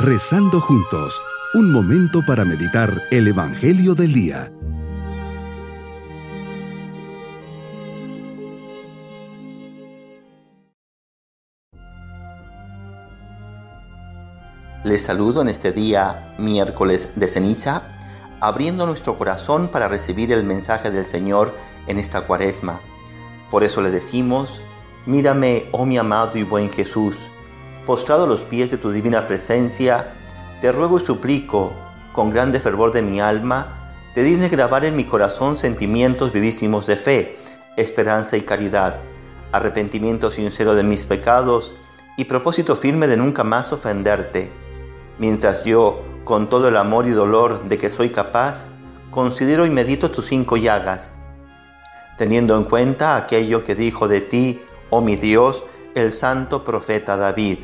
Rezando juntos, un momento para meditar el Evangelio del Día. Les saludo en este día, miércoles de ceniza, abriendo nuestro corazón para recibir el mensaje del Señor en esta cuaresma. Por eso le decimos, mírame, oh mi amado y buen Jesús, postrado a los pies de tu divina presencia, te ruego y suplico, con grande fervor de mi alma, te dignes grabar en mi corazón sentimientos vivísimos de fe, esperanza y caridad, arrepentimiento sincero de mis pecados y propósito firme de nunca más ofenderte mientras yo, con todo el amor y dolor de que soy capaz, considero y medito tus cinco llagas, teniendo en cuenta aquello que dijo de ti, oh mi Dios, el santo profeta David.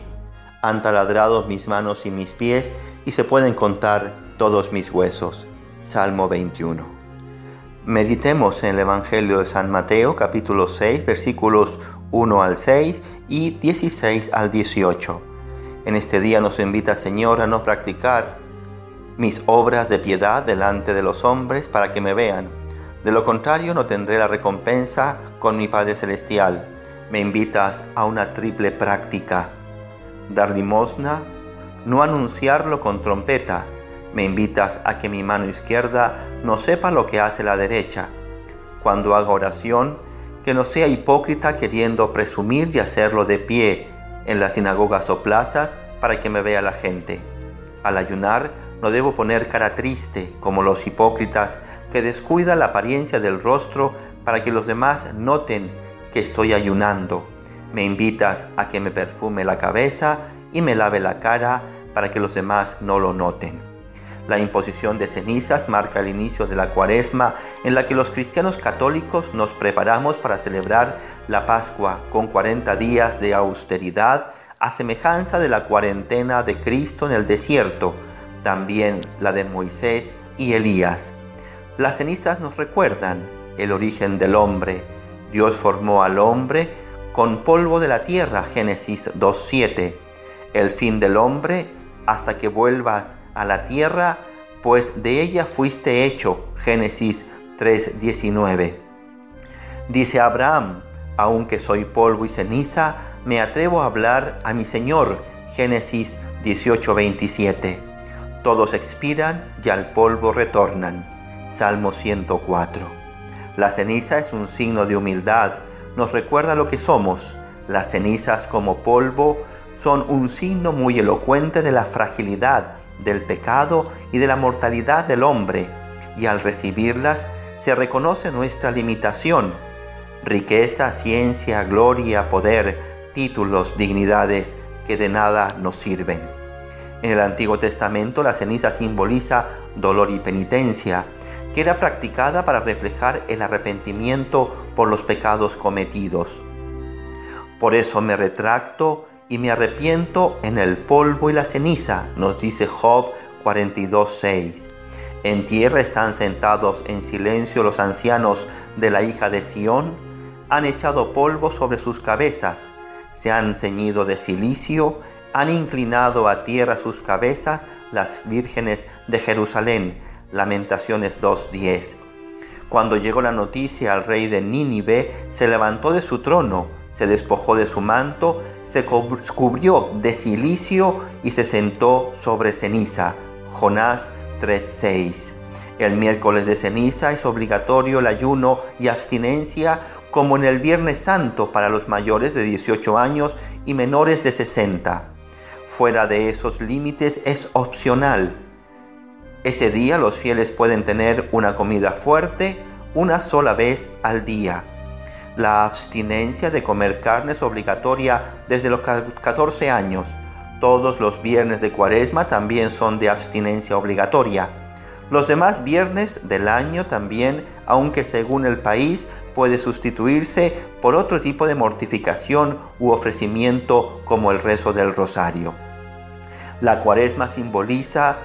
Han taladrado mis manos y mis pies y se pueden contar todos mis huesos. Salmo 21. Meditemos en el Evangelio de San Mateo capítulo 6 versículos 1 al 6 y 16 al 18 en este día nos invita, Señor, a no practicar mis obras de piedad delante de los hombres para que me vean. De lo contrario, no tendré la recompensa con mi Padre Celestial. Me invitas a una triple práctica. Dar limosna, no anunciarlo con trompeta. Me invitas a que mi mano izquierda no sepa lo que hace la derecha. Cuando haga oración, que no sea hipócrita queriendo presumir y hacerlo de pie en las sinagogas o plazas para que me vea la gente. Al ayunar no debo poner cara triste como los hipócritas que descuidan la apariencia del rostro para que los demás noten que estoy ayunando. Me invitas a que me perfume la cabeza y me lave la cara para que los demás no lo noten. La imposición de cenizas marca el inicio de la cuaresma en la que los cristianos católicos nos preparamos para celebrar la Pascua con 40 días de austeridad a semejanza de la cuarentena de Cristo en el desierto, también la de Moisés y Elías. Las cenizas nos recuerdan el origen del hombre. Dios formó al hombre con polvo de la tierra, Génesis 2.7. El fin del hombre hasta que vuelvas a la tierra, pues de ella fuiste hecho. Génesis 3:19. Dice Abraham, aunque soy polvo y ceniza, me atrevo a hablar a mi Señor. Génesis 18:27. Todos expiran y al polvo retornan. Salmo 104. La ceniza es un signo de humildad, nos recuerda lo que somos. Las cenizas como polvo son un signo muy elocuente de la fragilidad, del pecado y de la mortalidad del hombre, y al recibirlas se reconoce nuestra limitación. Riqueza, ciencia, gloria, poder, títulos, dignidades que de nada nos sirven. En el Antiguo Testamento la ceniza simboliza dolor y penitencia, que era practicada para reflejar el arrepentimiento por los pecados cometidos. Por eso me retracto y me arrepiento en el polvo y la ceniza, nos dice Job 42.6. En tierra están sentados en silencio los ancianos de la hija de Sión, han echado polvo sobre sus cabezas, se han ceñido de silicio, han inclinado a tierra sus cabezas las vírgenes de Jerusalén. Lamentaciones 2.10. Cuando llegó la noticia al rey de Nínive, se levantó de su trono, se despojó de su manto, se cubrió de silicio y se sentó sobre ceniza. Jonás 3:6. El miércoles de ceniza es obligatorio el ayuno y abstinencia como en el Viernes Santo para los mayores de 18 años y menores de 60. Fuera de esos límites es opcional. Ese día los fieles pueden tener una comida fuerte una sola vez al día la abstinencia de comer carne es obligatoria desde los 14 años. Todos los viernes de cuaresma también son de abstinencia obligatoria. Los demás viernes del año también, aunque según el país puede sustituirse por otro tipo de mortificación u ofrecimiento como el rezo del rosario. La cuaresma simboliza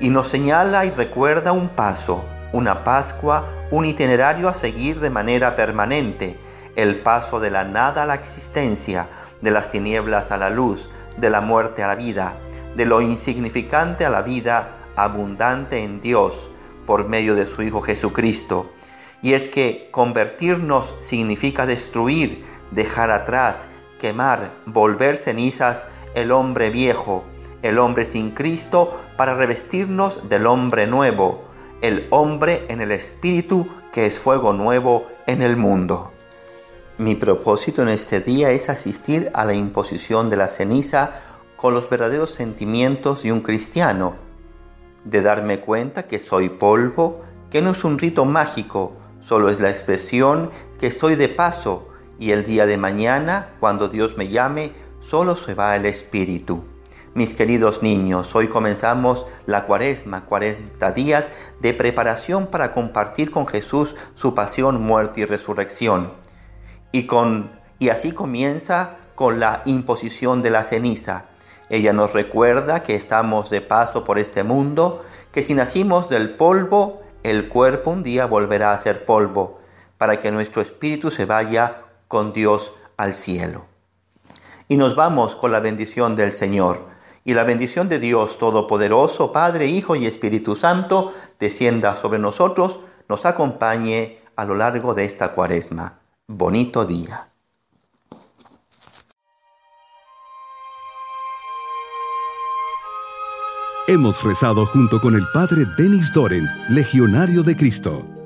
y nos señala y recuerda un paso, una Pascua, un itinerario a seguir de manera permanente, el paso de la nada a la existencia, de las tinieblas a la luz, de la muerte a la vida, de lo insignificante a la vida abundante en Dios por medio de su Hijo Jesucristo. Y es que convertirnos significa destruir, dejar atrás, quemar, volver cenizas el hombre viejo, el hombre sin Cristo, para revestirnos del hombre nuevo, el hombre en el Espíritu que es fuego nuevo en el mundo. Mi propósito en este día es asistir a la imposición de la ceniza con los verdaderos sentimientos de un cristiano, de darme cuenta que soy polvo, que no es un rito mágico, solo es la expresión que estoy de paso y el día de mañana, cuando Dios me llame, solo se va el Espíritu. Mis queridos niños, hoy comenzamos la cuaresma, 40 días de preparación para compartir con Jesús su pasión, muerte y resurrección. Y, y así comienza con la imposición de la ceniza. Ella nos recuerda que estamos de paso por este mundo, que si nacimos del polvo, el cuerpo un día volverá a ser polvo, para que nuestro espíritu se vaya con Dios al cielo. Y nos vamos con la bendición del Señor y la bendición de Dios Todopoderoso, Padre, Hijo y Espíritu Santo, descienda sobre nosotros, nos acompañe a lo largo de esta cuaresma. Bonito día. Hemos rezado junto con el Padre Denis Doren, Legionario de Cristo.